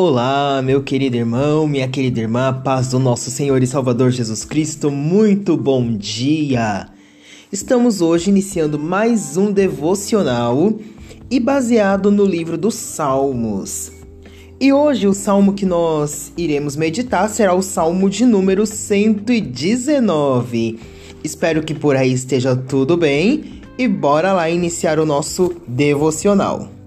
Olá, meu querido irmão, minha querida irmã, paz do nosso Senhor e Salvador Jesus Cristo, muito bom dia! Estamos hoje iniciando mais um devocional e baseado no livro dos Salmos. E hoje o salmo que nós iremos meditar será o salmo de número 119. Espero que por aí esteja tudo bem e bora lá iniciar o nosso devocional.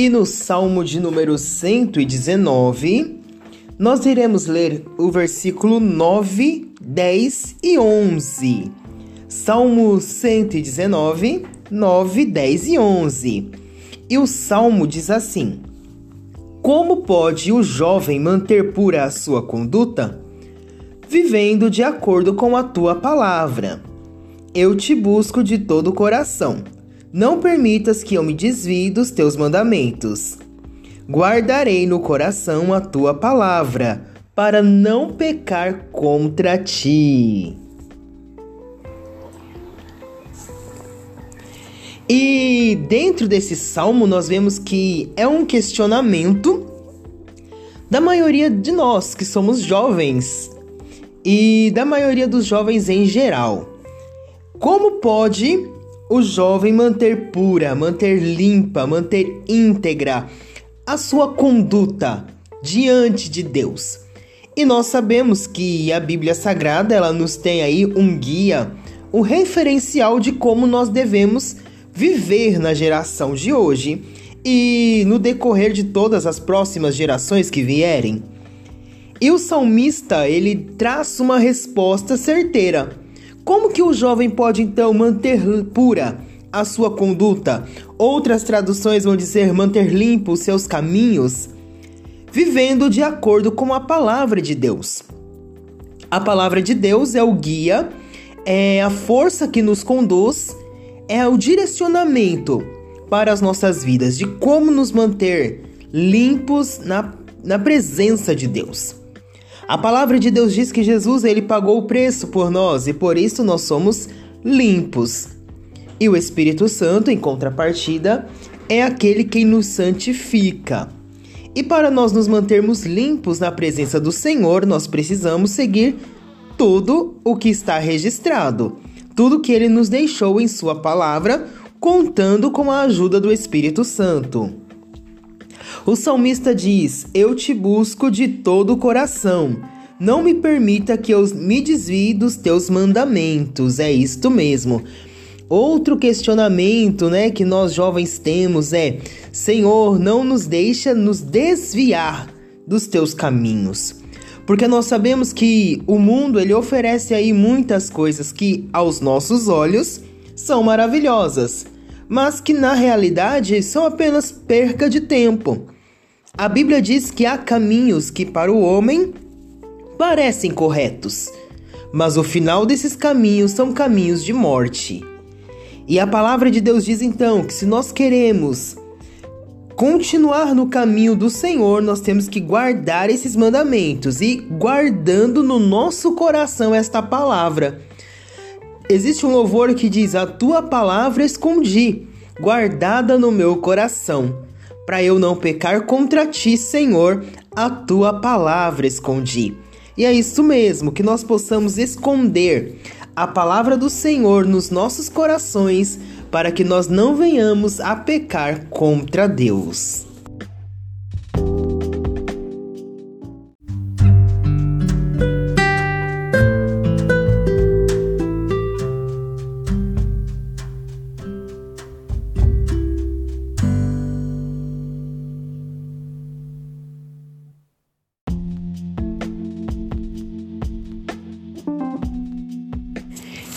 E no Salmo de número 119, nós iremos ler o versículo 9, 10 e 11. Salmo 119, 9, 10 e 11. E o salmo diz assim: Como pode o jovem manter pura a sua conduta? Vivendo de acordo com a tua palavra. Eu te busco de todo o coração não permitas que eu me desvie dos teus mandamentos. Guardarei no coração a tua palavra, para não pecar contra ti. E dentro desse salmo nós vemos que é um questionamento da maioria de nós que somos jovens e da maioria dos jovens em geral. Como pode o jovem manter pura, manter limpa, manter íntegra a sua conduta diante de Deus. E nós sabemos que a Bíblia Sagrada, ela nos tem aí um guia, um referencial de como nós devemos viver na geração de hoje e no decorrer de todas as próximas gerações que vierem. E o salmista, ele traz uma resposta certeira como que o jovem pode então manter pura a sua conduta? Outras traduções vão dizer manter limpo os seus caminhos, vivendo de acordo com a palavra de Deus. A palavra de Deus é o guia, é a força que nos conduz, é o direcionamento para as nossas vidas, de como nos manter limpos na, na presença de Deus. A palavra de Deus diz que Jesus ele pagou o preço por nós e por isso nós somos limpos. E o Espírito Santo, em contrapartida, é aquele quem nos santifica. E para nós nos mantermos limpos na presença do Senhor, nós precisamos seguir tudo o que está registrado, tudo que ele nos deixou em Sua palavra, contando com a ajuda do Espírito Santo. O salmista diz: Eu te busco de todo o coração. Não me permita que eu me desvie dos teus mandamentos. É isto mesmo. Outro questionamento, né, que nós jovens temos é: Senhor, não nos deixa nos desviar dos teus caminhos. Porque nós sabemos que o mundo ele oferece aí muitas coisas que aos nossos olhos são maravilhosas mas que na realidade são apenas perca de tempo. A Bíblia diz que há caminhos que para o homem parecem corretos, mas o final desses caminhos são caminhos de morte. E a palavra de Deus diz então que se nós queremos continuar no caminho do Senhor, nós temos que guardar esses mandamentos e guardando no nosso coração esta palavra Existe um louvor que diz: A tua palavra escondi, guardada no meu coração, para eu não pecar contra ti, Senhor, a tua palavra escondi. E é isso mesmo, que nós possamos esconder a palavra do Senhor nos nossos corações, para que nós não venhamos a pecar contra Deus.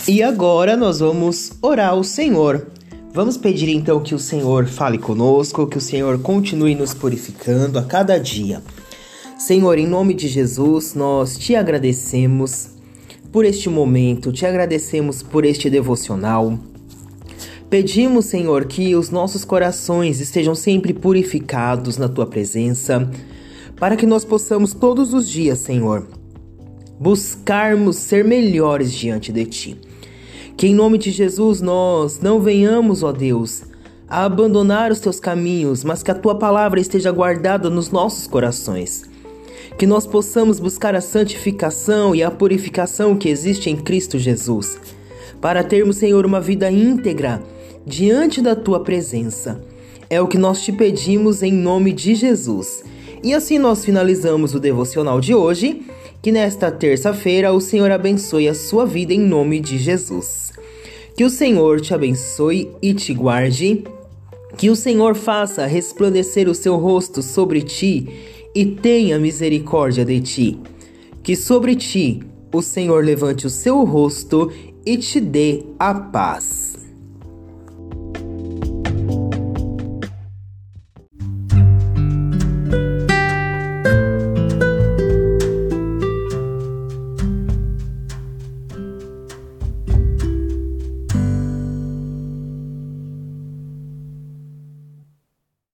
E agora nós vamos orar ao Senhor. Vamos pedir então que o Senhor fale conosco, que o Senhor continue nos purificando a cada dia. Senhor, em nome de Jesus, nós te agradecemos por este momento, te agradecemos por este devocional. Pedimos, Senhor, que os nossos corações estejam sempre purificados na tua presença, para que nós possamos todos os dias, Senhor, buscarmos ser melhores diante de ti. Que em nome de Jesus nós não venhamos, ó Deus, a abandonar os teus caminhos, mas que a tua palavra esteja guardada nos nossos corações. Que nós possamos buscar a santificação e a purificação que existe em Cristo Jesus, para termos, Senhor, uma vida íntegra diante da tua presença. É o que nós te pedimos em nome de Jesus. E assim nós finalizamos o devocional de hoje. Que nesta terça-feira o Senhor abençoe a sua vida em nome de Jesus. Que o Senhor te abençoe e te guarde. Que o Senhor faça resplandecer o seu rosto sobre ti e tenha misericórdia de ti. Que sobre ti o Senhor levante o seu rosto e te dê a paz.